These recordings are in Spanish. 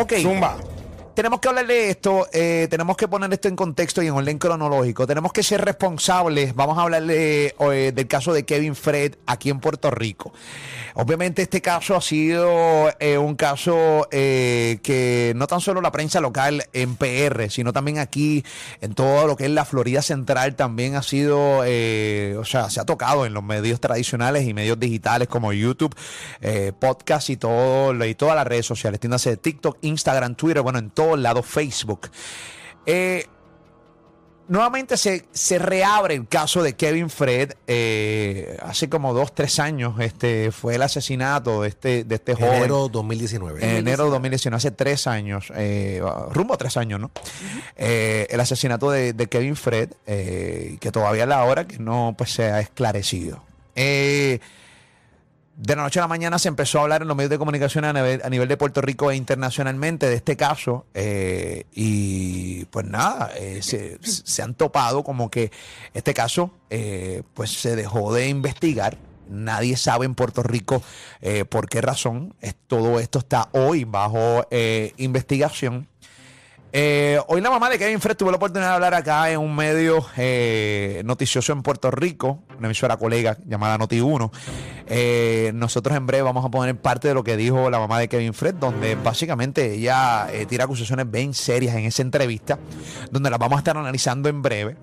Ok. Zumba. Tenemos que hablar de esto, eh, tenemos que poner esto en contexto y en orden cronológico. Tenemos que ser responsables. Vamos a hablar de, eh, del caso de Kevin Fred aquí en Puerto Rico. Obviamente este caso ha sido eh, un caso eh, que no tan solo la prensa local en PR, sino también aquí en todo lo que es la Florida Central también ha sido, eh, o sea, se ha tocado en los medios tradicionales y medios digitales como YouTube, podcast y todo, y todas las redes sociales. Tiéndase de TikTok, Instagram, Twitter, bueno, en lados, Facebook. Eh, nuevamente se, se reabre el caso de Kevin Fred. eh, hace como dos, tres años este, fue el asesinato de este, de este joven. Enero 2019. En enero de 2019, hace tres años, eh, rumbo a tres años, ¿no? Eh, el asesinato de, de Kevin Fred, que todavía es la hora que no pues, se ha esclarecido. Eh, de la noche a la mañana se empezó a hablar en los medios de comunicación a nivel, de Puerto Rico e internacionalmente de este caso. eh, y pues nada, eh, se, han topado como que este caso eh, pues se dejó de investigar. Nadie sabe en Puerto Rico por qué razón. Todo esto está hoy bajo investigación. Eh, hoy la mamá de Kevin Fred tuvo la oportunidad de hablar acá en un medio eh, noticioso en Puerto Rico, una emisora colega llamada Noti1. Eh, nosotros en breve vamos a poner parte de lo que dijo la mamá de Kevin Fred, donde básicamente ella eh, tira acusaciones bien serias en esa entrevista, donde las vamos a estar analizando en breve.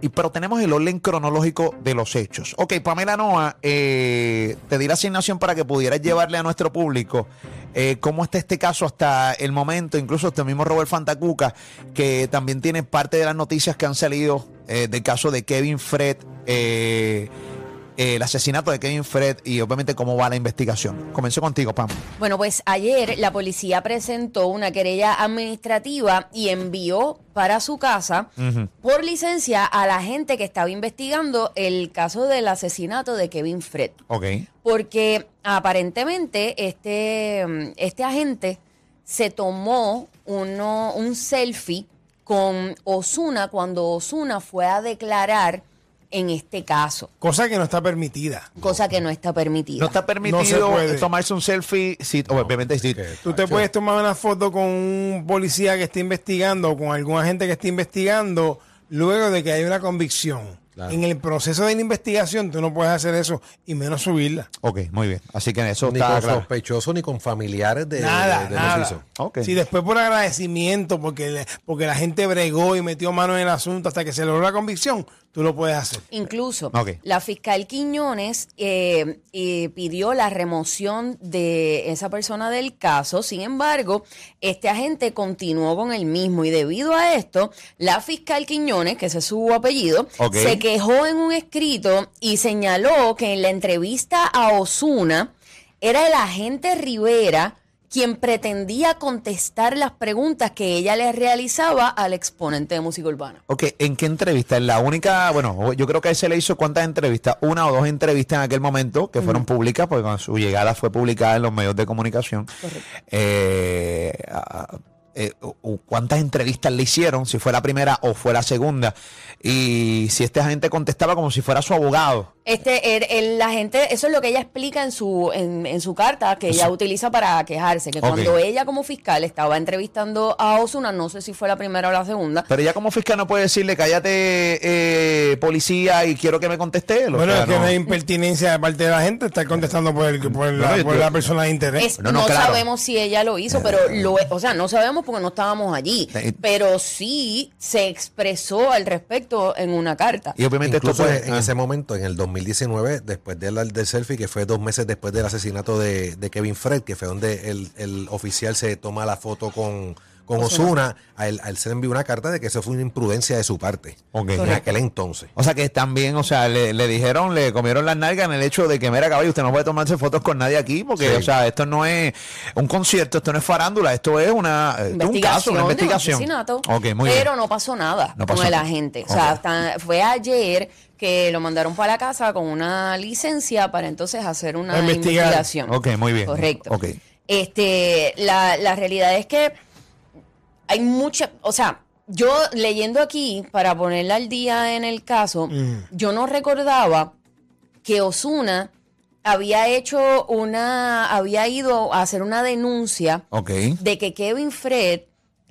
Y, pero tenemos el orden cronológico de los hechos. Ok, Pamela Noa, eh, te di la asignación para que pudieras llevarle a nuestro público eh, cómo está este caso hasta el momento. Incluso este mismo Robert Fantacuca, que también tiene parte de las noticias que han salido eh, del caso de Kevin Fred, eh, el asesinato de Kevin Fred y obviamente cómo va la investigación. Comenzó contigo, Pam. Bueno, pues ayer la policía presentó una querella administrativa y envió para su casa por licencia a la gente que estaba investigando el caso del asesinato de Kevin Fred. Ok. Porque aparentemente este, mm, este agente se tomó uno, un selfie con Osuna cuando Osuna fue a declarar en este caso, Cosa que no está permitida. cosa que no está permitida. No está No permitido se puede. tomarse un selfie, si, obviamente, si, Tú te puedes tomar una foto con un policía que esté investigando o con algún agente que esté investigando luego de que haya una convicción. Claro. En el proceso de la investigación tú no puedes hacer eso y menos subirla. Ok, muy bien. Así que eso ni está con claro. sospechosos ni con familiares de, nada, de- de nada. los hizo. Ok. Si después por agradecimiento, porque, le- porque la gente bregó y metió mano en el asunto hasta que se logró la convicción, tú lo puedes hacer. Incluso Ok. la fiscal Quiñones eh, eh, pidió la remoción de esa persona del caso. Sin embargo, este agente continuó con el mismo y debido a esto, la fiscal Quiñones, que ese es su apellido, se quejó en un escrito y señaló que en la entrevista a Osuna era el agente Rivera quien pretendía contestar las preguntas que ella le realizaba al exponente de música urbana. Ok, ¿en qué entrevista? En la única, bueno, yo creo que a él se le hizo cuántas entrevistas, una o dos entrevistas en aquel momento que fueron públicas, porque con su llegada fue publicada en los medios de comunicación. Eh, ah, eh, o- o ¿Cuántas entrevistas le hicieron? Si fue la primera o fue la segunda. Y si este agente contestaba como si fuera su abogado. Este, el- el- la gente, eso es lo que ella explica en su, en, en su carta que ella utiliza para quejarse, que cuando ella como fiscal estaba entrevistando a Osuna, no sé si fue la primera o la segunda, Pero ya como fiscal no puede decirle, cállate, eh, policía, y quiero que me conteste Bueno, sea, es que no. hay impertinencia de parte de la gente estar contestando por, el, por, la, por persona de interés. Es- No, no, no claro. sabemos si ella lo hizo, pero lo, o sea, no sabemos porque no estábamos allí, pero sí se expresó al respecto en una carta. Y obviamente Incluso esto en ah. ese momento, en el 2019, después del, del selfie, que fue dos meses después del asesinato de, de Kevin Fred, que fue donde el, el oficial se toma la foto con, con Osuna, a él, a él se le envió una carta de que eso fue una imprudencia de su parte. Ok. En aquel entonces. O sea que también, o sea, le, le dijeron, le comieron las nalgas en el hecho de que, mira, caballo, usted no puede tomarse fotos con nadie aquí, porque, Sí. o sea, esto no es un concierto, esto no es farándula, esto es una, eh, esto es un caso, una de un investigación. asesinato, Ok, muy pero bien. no pasó nada No pasó con el nada. agente. O Ok. sea, hasta- fue ayer que lo mandaron para la casa con una licencia para entonces hacer una A investigar. investigación. Ok, muy bien. Correcto. Ok. Este, la, la realidad es que hay mucha, o sea, yo leyendo aquí para ponerla al día en el caso, yo no recordaba que Osuna había hecho una, había ido a hacer una denuncia de que Kevin Fred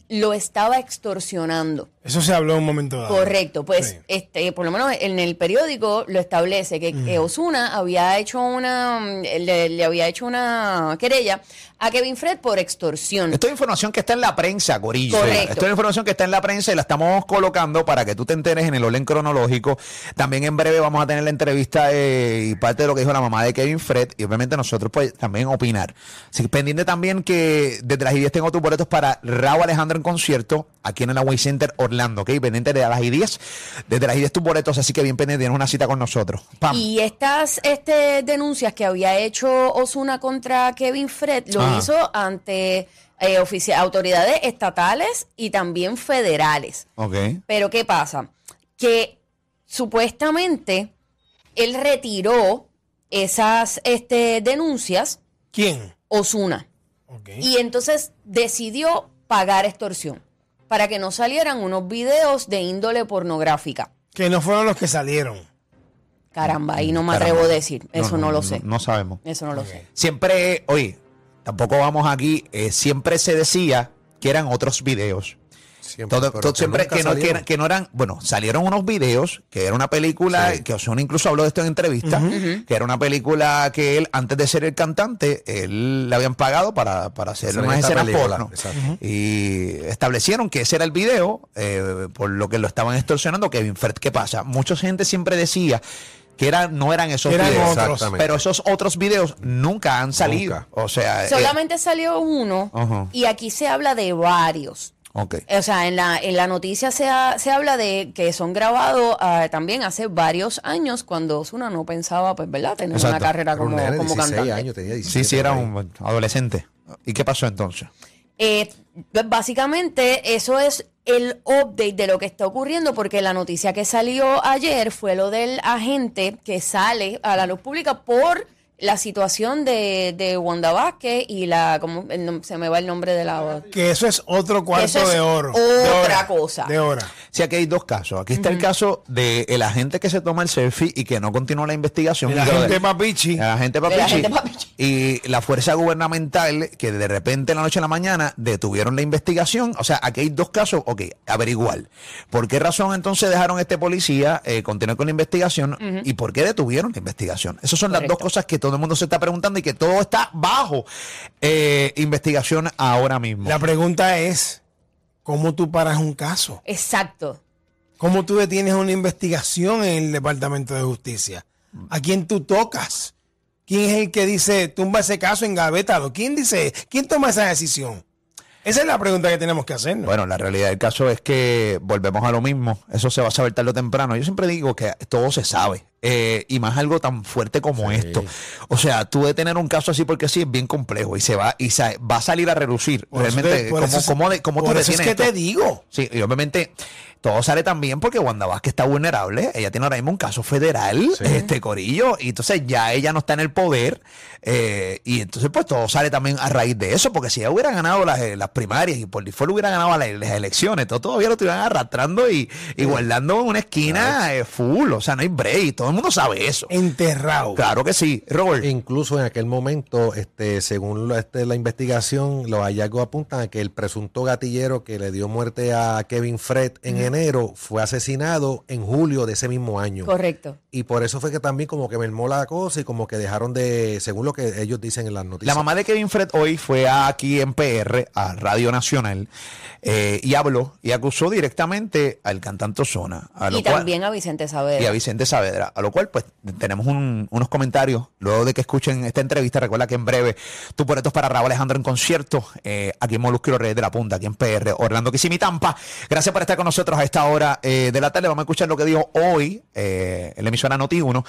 lo estaba extorsionando. Eso se habló en un momento dado. Correcto, pues Sí. este, por lo menos en el periódico lo establece que, que Osuna había hecho una, mm, le, le había hecho una querella a Kevin Fred por extorsión. Esto es información que está en la prensa, Corillo. Correcto. Esto es información que está en la prensa y la estamos colocando para que tú te enteres en el orden cronológico. También en breve vamos a tener la entrevista eh, y parte de lo que dijo la mamá de Kevin Fred y obviamente nosotros pues también opinar. Así que pendiente también que desde las 10 tengo tus boletos para Raúl Alejandro en concierto aquí en el Away Center Orlando, ¿ok? Pendiente de las 10, desde las 10 tus boletos, así que bien pendiente, tienes una cita con nosotros. Pam. Y estas este, denuncias que había hecho Osuna contra Kevin Fred lo Ajá. hizo ante eh, autoridades estatales y también federales. Ok. Pero ¿qué pasa? Que supuestamente él retiró esas este, denuncias, ¿Quién? Osuna, Ok. y entonces decidió pagar extorsión para que no salieran unos videos de índole pornográfica. Que no fueron los que salieron. Caramba, ahí no me Caramba. atrevo a decir, eso no, lo sé. No, sabemos. Eso no lo sé. Siempre, oye, tampoco vamos aquí, eh, siempre se decía que eran otros videos. Siempre, Todo, que siempre que no, que, no eran, bueno, salieron unos videos, que era una película, Sí. que Ozuna incluso habló de esto en entrevista, que era una película que él, antes de ser el cantante, él le habían pagado para, para hacer Hacer unas escenas. Y establecieron que ese era el video, eh, por lo que lo estaban extorsionando Kevin Fred. ¿Qué pasa? Mucha gente siempre decía que era, no eran esos Eran videos. otros. Pero esos otros videos nunca han salido. Nunca. O sea, eh, Solamente salió uno y aquí se habla de varios. O sea, en la, en la noticia se, ha- se habla de que son grabados ah, también hace varios años cuando Osuna no pensaba, pues, ¿verdad? Tener una carrera como, nene de como 16 cantante. años, tenía 17 Sí, sí, era un adolescente. ¿Y qué pasó entonces? Eh, pues, básicamente, eso es el update de lo que está ocurriendo, porque la noticia que salió ayer fue lo del agente que sale a la luz pública por la situación de, de Wanda Vázquez y la, ¿cómo el nom- se me va el nombre de la Que eso es otro cuarto Eso es de oro. otra De hora, cosa. De hora. Sí, aquí hay dos casos. Aquí está el caso del agente que se toma el selfie y que no continúa la investigación. La gente de- papichi. El agente El Papichi. Y la fuerza gubernamental que de repente en la noche a la mañana detuvieron la investigación. O sea, aquí hay dos casos. Ok, averiguar. ¿Por qué razón entonces dejaron a este policía eh, continuar con la investigación? ¿Y por qué detuvieron la investigación? Esas son las dos cosas que todo el mundo se está preguntando y que todo está bajo eh, investigación ahora mismo. La pregunta es, ¿cómo tú paras un caso? Exacto. ¿Cómo tú detienes una investigación en el Departamento de Justicia? ¿A quién tú tocas? ¿Quién es el que dice, tumba ese caso, engavétalo? ¿Quién dice, quién toma esa decisión? Esa es la pregunta que tenemos que hacernos. Bueno, la realidad del caso es que volvemos a lo mismo. Eso se va a saber tarde o temprano. Yo siempre digo que todo se sabe. eh, y más algo tan fuerte como esto. O sea, tú de tener un caso así porque sí es bien complejo y se va y se va a salir a relucir. Por eso Realmente, te- por ¿cómo, eso es- tú eso que esto? te digo. Sí, y obviamente todo sale también porque Wanda Vázquez está vulnerable. Ella tiene ahora mismo un caso federal, este Corillo, y entonces ya ella no está en el poder. eh, y entonces, pues todo sale también a raíz de eso, porque si ella hubiera ganado las, eh, las primarias y por default hubiera ganado las, las elecciones, todo todavía lo estuvieran arrastrando y, y guardando en una esquina eh, full. O sea, no hay break. Todo el mundo sabe eso. Enterrado. Claro que sí, Robert. Incluso en aquel momento, este, según lo- este, la investigación, los hallazgos apuntan a que el presunto gatillero que le dio muerte a Kevin Fred en enero fue asesinado en julio de ese mismo año. Correcto. Y por eso fue que también como que mermó la cosa y como que dejaron de, según lo que ellos dicen en las La noticias. mamá de Kevin Fred hoy fue aquí en PR, a Radio Nacional, eh, y habló y acusó directamente al cantante Zona. A lo Y cual- también a Vicente y a Saavedra. Vicente Saavedra. A lo cual, pues, tenemos un- unos comentarios luego de que escuchen esta entrevista. Recuerda que en breve tú boletos para Raúl Alejandro en concierto eh, aquí en Molusco y los Reyes de la Punta, aquí en PR, Orlando Kissimmee, Tampa. Gracias por estar con nosotros a esta hora eh, de la tarde. Vamos a escuchar lo que dijo hoy eh, en la emisora Noti1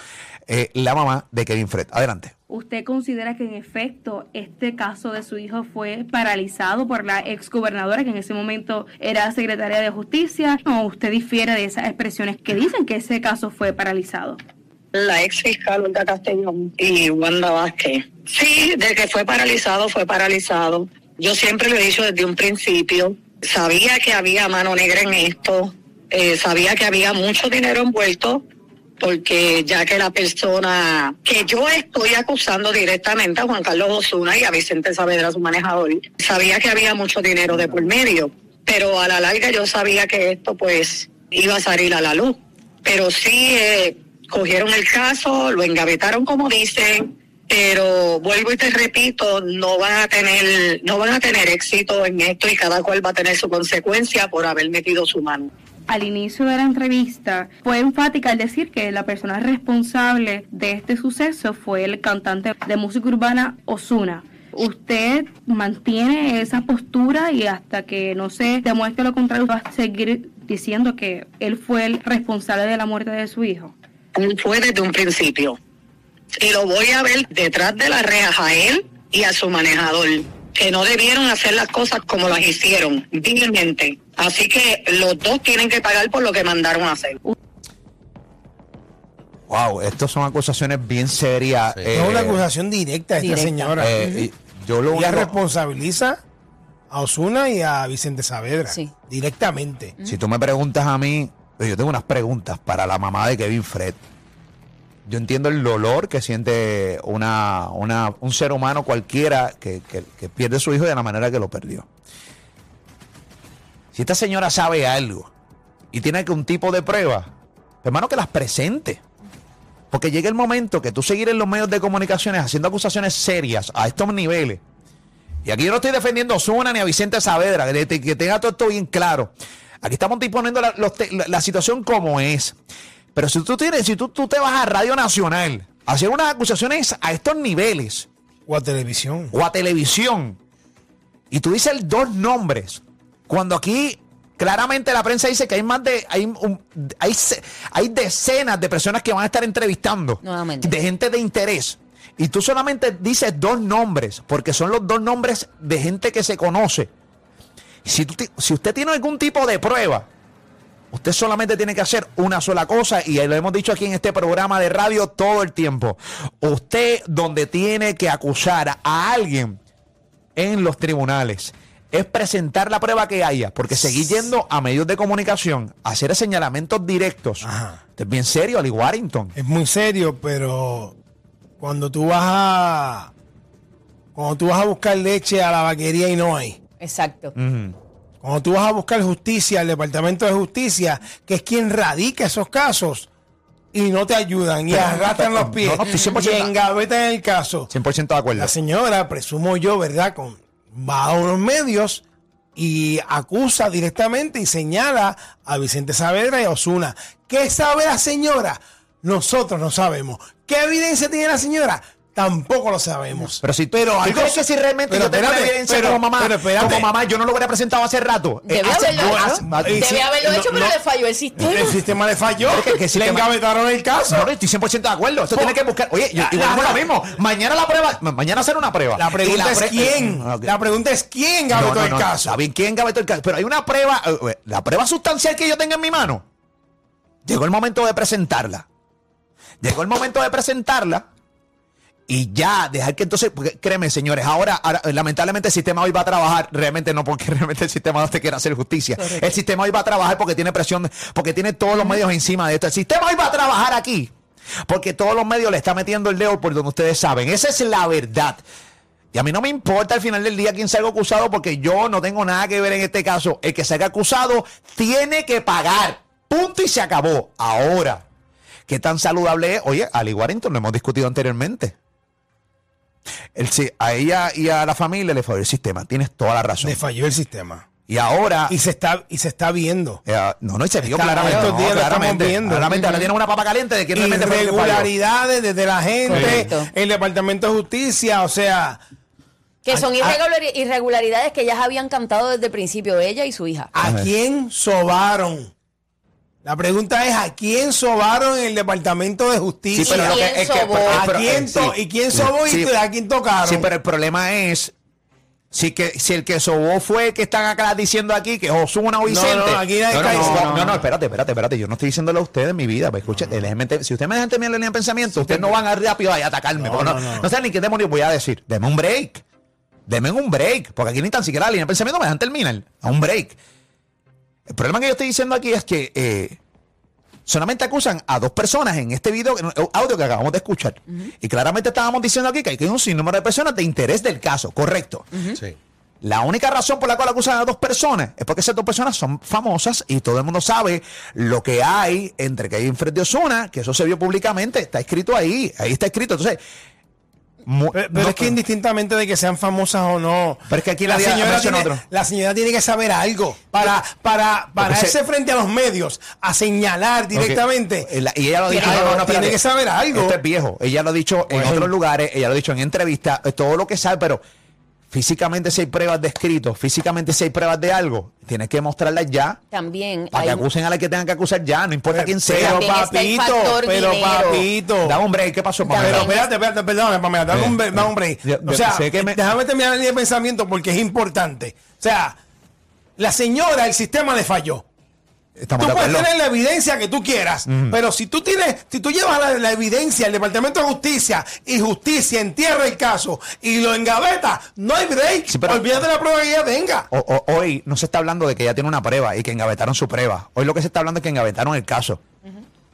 eh, la mamá de Kevin Fred. Adelante. ¿Usted considera que en efecto este caso de su hijo fue paralizado por la exgobernadora que en ese momento era secretaria de justicia? ¿O usted difiere de esas expresiones que dicen que ese caso fue paralizado? la ex fiscal Olga Castellón y Wanda Vázquez. Sí, de que fue paralizado, fue paralizado. Yo siempre lo he dicho desde un principio. Sabía que había mano negra en esto, eh, sabía que había mucho dinero envuelto, porque ya que la persona que yo estoy acusando directamente a Juan Carlos Osuna y a Vicente Saavedra, su manejador, sabía que había mucho dinero de por medio, pero a la larga yo sabía que esto pues iba a salir a la luz. Pero sí eh, cogieron el caso, lo engavetaron como dicen, pero vuelvo y te repito, no van a tener, no van a tener éxito en esto y cada cual va a tener su consecuencia por haber metido su mano. Al inicio de la entrevista fue enfática al decir que la persona responsable de este suceso fue el cantante de música urbana Osuna. ¿Usted mantiene esa postura y hasta que no se demuestre lo contrario va a seguir diciendo que él fue el responsable de la muerte de su hijo? Él fue desde un principio. Y lo voy a ver detrás de las rejas a él y a su manejador, que no debieron hacer las cosas como las hicieron, vilmente. Así que los dos tienen que pagar por lo que mandaron a hacer. Wow, estas son acusaciones bien serias. Sí. eh, es una acusación directa de esta Directa. señora. eh, y yo lo Ella único- responsabiliza a Osuna y a Vicente Saavedra. Sí. Directamente. Si tú me preguntas a mí, pues yo tengo unas preguntas para la mamá de Kevin Fred. Yo entiendo el dolor que siente una, una- un ser humano cualquiera que, que- pierde su hijo de la manera que lo perdió. Si esta señora sabe algo y tiene que un tipo de prueba, hermano, que las presente. Porque llega el momento que tú seguir en los medios de comunicaciones haciendo acusaciones serias a estos niveles. Y aquí yo no estoy defendiendo a Osuna ni a Vicente Saavedra, que, te- que tenga todo esto bien claro. Aquí estamos la- la situación como es. Pero si tú tienes, si tú, tú te vas a Radio Nacional a hacer unas acusaciones a estos niveles, O a televisión. o a televisión, y tú dices dos nombres, cuando aquí claramente la prensa dice que hay más de, hay, un- hay, hay decenas de personas que van a estar entrevistando, Nuevamente. de gente de interés, y tú solamente dices dos nombres, porque son los dos nombres de gente que se conoce. Si, tú si usted tiene algún tipo de prueba, Usted solamente tiene que hacer una sola cosa y lo hemos dicho aquí en este programa de radio todo el tiempo. Usted donde tiene que acusar a alguien en los tribunales es presentar la prueba que haya, porque seguir yendo a medios de comunicación, a hacer señalamientos directos, Ajá. esto es bien serio, Ali Warrington. Es muy serio, pero cuando tú vas a. Cuando tú vas a buscar leche a la vaquería y no hay. Exacto. Cuando tú vas a buscar justicia al Departamento de Justicia, que es quien radica esos casos, y no te ayudan, y Pero- arrastran los pies, no, no, estoy 100% y engavetan el caso. 100% de acuerdo. La señora, presumo yo, ¿verdad? Con, va a unos medios y acusa directamente y señala a Vicente Saavedra y a Osuna. ¿Qué sabe la señora? Nosotros no sabemos. ¿Qué evidencia tiene la señora? Tampoco lo sabemos. Pero si pero ¿tú hay crees cosas- que si realmente pero yo tengo espérate, evidencia pero- como mamá, pero como mamá, yo no lo hubiera presentado hace rato. Eh, Debe hace- haberlo hecho. hace- Debe sí, haberlo no, hecho, pero no. le falló el sistema. El sistema le falló. Que- que el le sistema- engavetaron el caso. No, no, estoy 100% de acuerdo. Esto tiene que buscar. Oye, yo, La- la- a lo mismo. Mañana la prueba. ma- Mañana hacer una prueba. La pregunta es pre- quién. Ok. La pregunta es quién No, gavetó no, el no, caso. Está bien, ¿quién gavetó el caso? Pero hay una prueba. eh, eh, La prueba sustancial que yo tenga en mi mano. Llegó el momento de presentarla. Llegó el momento de presentarla. Y ya, dejar que entonces, créeme, señores, ahora, ahora, eh, lamentablemente el sistema hoy va a trabajar, realmente no porque realmente el sistema no te quiera hacer justicia. Correcto. El sistema hoy va a trabajar porque tiene presión, porque tiene todos los medios encima de esto. El sistema hoy va a trabajar aquí porque todos los medios le están metiendo el dedo por donde ustedes saben. Esa es la verdad. Y a mí no me importa al final del día quién salga acusado porque yo no tengo nada que ver en este caso. El que salga acusado tiene que pagar. Punto y se acabó. Ahora, ¿qué tan saludable es? Oye, Ali Warrington lo hemos discutido anteriormente. El, a ella y a la familia le falló el sistema. Tienes toda la razón. Le falló el sistema. Y ahora... Y se está, y se está viendo. eh, no, no, y se vio Está- claramente. estos no, días lo estamos claramente, viendo. claramente, ahora tiene una papa caliente de que realmente. Irregularidades desde la gente, Correcto. el Departamento de Justicia, o sea, Que son Ah, irregulari- irregularidades que ellas habían cantado desde el principio, ella y su hija. ¿a quién sobaron? La pregunta es, ¿a quién sobaron en el Departamento de Justicia? Sí, pero lo ¿Quién que- es que- pero- ¿A pero- quién eh, sí. ¿Y quién sobó Sí. y a quién tocaron? Sí, pero el problema es si que si el que sobó fue el que están acá diciendo aquí que Osuna o Vicente. no, no, no, cae- no, no, no, no, espérate, espérate, espérate. Yo no estoy diciéndole a ustedes en mi vida. Pues, escuche, si ustedes me dejan terminar la línea de pensamiento, ustedes no van a rápido ahí a atacarme. No, porque No, no, no, no. saben ni qué demonios voy a decir. Deme un break. Deme un break. Porque aquí ni tan siquiera la línea de pensamiento me dejan terminar. A un break. El problema que yo estoy diciendo aquí es que eh, Solamente acusan a dos personas en este video, en el audio que acabamos de escuchar. Y claramente estábamos diciendo aquí que hay un sinnúmero de personas de interés del caso, correcto. Sí. La única razón por la cual acusan a dos personas es porque esas dos personas son famosas y todo el mundo sabe lo que hay entre Kevin Fred y Osuna, que eso se vio públicamente, está escrito ahí, ahí está escrito. Entonces, mu- Pero, pero no- es que indistintamente de que sean famosas o no. Pero es que aquí la diga- señora, tiene, otro. la señora tiene que saber algo para, para pararse se- frente a los medios a señalar directamente. La- Y ella lo ha dicho. Tiene- no, no, no, tiene espérate. que saber algo. Esto es viejo. Ella lo ha dicho en otros lugares, ella lo ha dicho en entrevistas, eh, todo lo que sabe, pero físicamente si hay pruebas de escrito, físicamente si hay pruebas de algo, tienes que mostrarlas ya También para que hay- acusen a la que tengan que acusar ya, no importa quién sea. Pero el papito, pero dinero. papito. Da un break, ¿qué pasó, Pamela? Pero espérate, espérate, perdóname, Pamela, dame un, un break. Yo- yo O sea, sé que me- déjame terminar de pensamiento porque es importante. O sea, la señora, el sistema le falló. Estamos tú de puedes tener la evidencia que tú quieras, pero si tú tienes, si tú llevas la, la evidencia al Departamento de Justicia y Justicia entierra el caso y lo engaveta, no hay break. Sí, pero- Olvídate de la prueba que ella tenga. O- o- hoy no se está hablando de que ella tiene una prueba y que engavetaron su prueba. Hoy lo que se está hablando es que engavetaron el caso.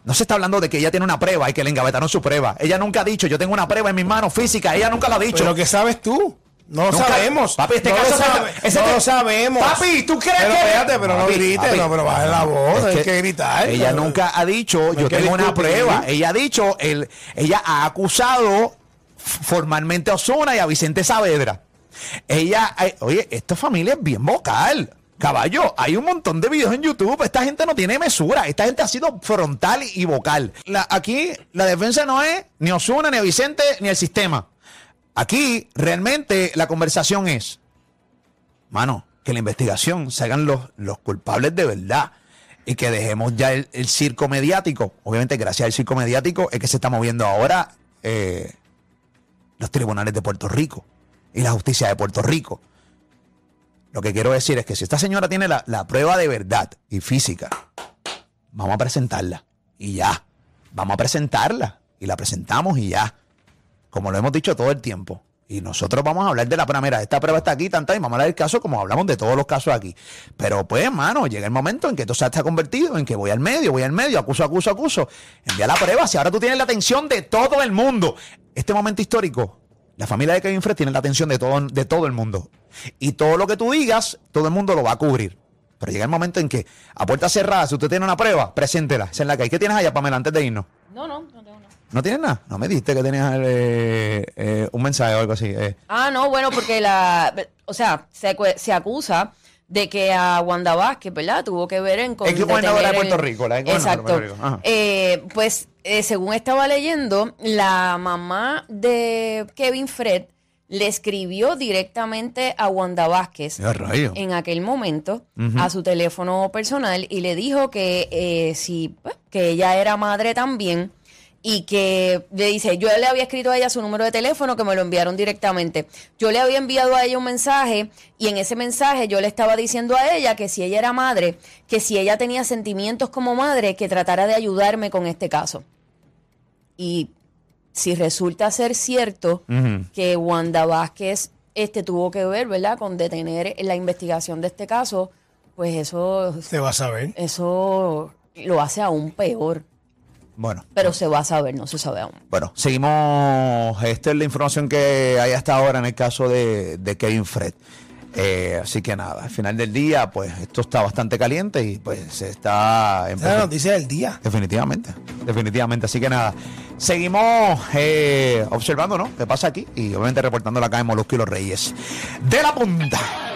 No se está hablando de que ella tiene una prueba y que le engavetaron su prueba. Ella nunca ha dicho, yo tengo una prueba en mis manos física. Ella nunca lo ha dicho. Pero ¿qué sabes tú? No lo Nunca- sabemos. Papi, este no caso lo, no lo sabemos. Papi, ¿tú crees pero que- Espérate, pero Papi, no grites, papi. no, pero baja la voz, hay que gritar. Ella nunca ha dicho, yo tengo una prueba. Ella ha dicho, el, ella ha acusado formalmente a Osuna y a Vicente Saavedra. Ella, ay, oye, esta familia es bien vocal. Caballo, hay un montón de videos en YouTube. Esta gente no tiene mesura. Esta gente ha sido frontal y vocal. La- aquí la defensa no es ni Osuna, ni a Vicente, ni el sistema. Aquí realmente la conversación es, mano, que la investigación se los, los culpables de verdad y que dejemos ya el, el circo mediático. Obviamente, gracias al circo mediático es que se está moviendo ahora eh, los tribunales de Puerto Rico y la justicia de Puerto Rico. Lo que quiero decir es que si esta señora tiene la, la prueba de verdad y física, vamos a presentarla y ya. Vamos a presentarla y la presentamos y ya como lo hemos dicho todo el tiempo. Y nosotros vamos a hablar de la prueba. Mira, esta prueba está aquí, tanta, y vamos a hablar del caso como hablamos de todos los casos aquí. Pero pues, hermano, llega el momento en que esto se está convertido en que voy al medio, voy al medio, acuso, acuso, acuso. Envía la prueba. Si ahora tú tienes la atención de todo el mundo. Este momento histórico, la familia de Kevin Fred tiene la atención de todo, de todo el mundo. Y todo lo que tú digas, todo el mundo lo va a cubrir. Pero llega el momento en que, a puerta cerrada, si usted tiene una prueba, preséntela. Esa es la que. ¿Qué tienes allá, Pamela, antes de irnos? No, no, no tengo. ¿No tienes nada? No me dijiste que tenías eh, eh, un mensaje o algo así. eh. Ah, no, bueno, porque la. O sea, se, se acusa de que a Wanda Vázquez, ¿verdad? Tuvo que ver en. con gobernadora de el- Puerto Rico, la de Exacto. Puerto Rico. Eh, pues, eh, según estaba leyendo, la mamá de Kevin Fred le escribió directamente a Wanda Vázquez en aquel momento a su teléfono personal y le dijo que eh, si pues, que ella era madre también y que le dice, yo le había escrito a ella su número de teléfono que me lo enviaron directamente. Yo le había enviado a ella un mensaje y en ese mensaje yo le estaba diciendo a ella que si ella era madre, que si ella tenía sentimientos como madre, que tratara de ayudarme con este caso. Y si resulta ser cierto que Wanda Vázquez este, tuvo que ver, ¿verdad?, con detener la investigación de este caso, pues eso, Se va a saber. eso lo hace aún peor. Bueno, Pero se va a saber, no se sabe aún. bueno, seguimos. Esta es la información que hay hasta ahora en el caso de, de Kevin Fred. Eh, así que nada, al final del día, pues esto está bastante caliente y pues se está es la noticia del día. Definitivamente, definitivamente. Así que nada, seguimos eh, observando, ¿no? ¿Qué pasa aquí? Y obviamente reportando acá en Molusco y los Reyes de la Punta.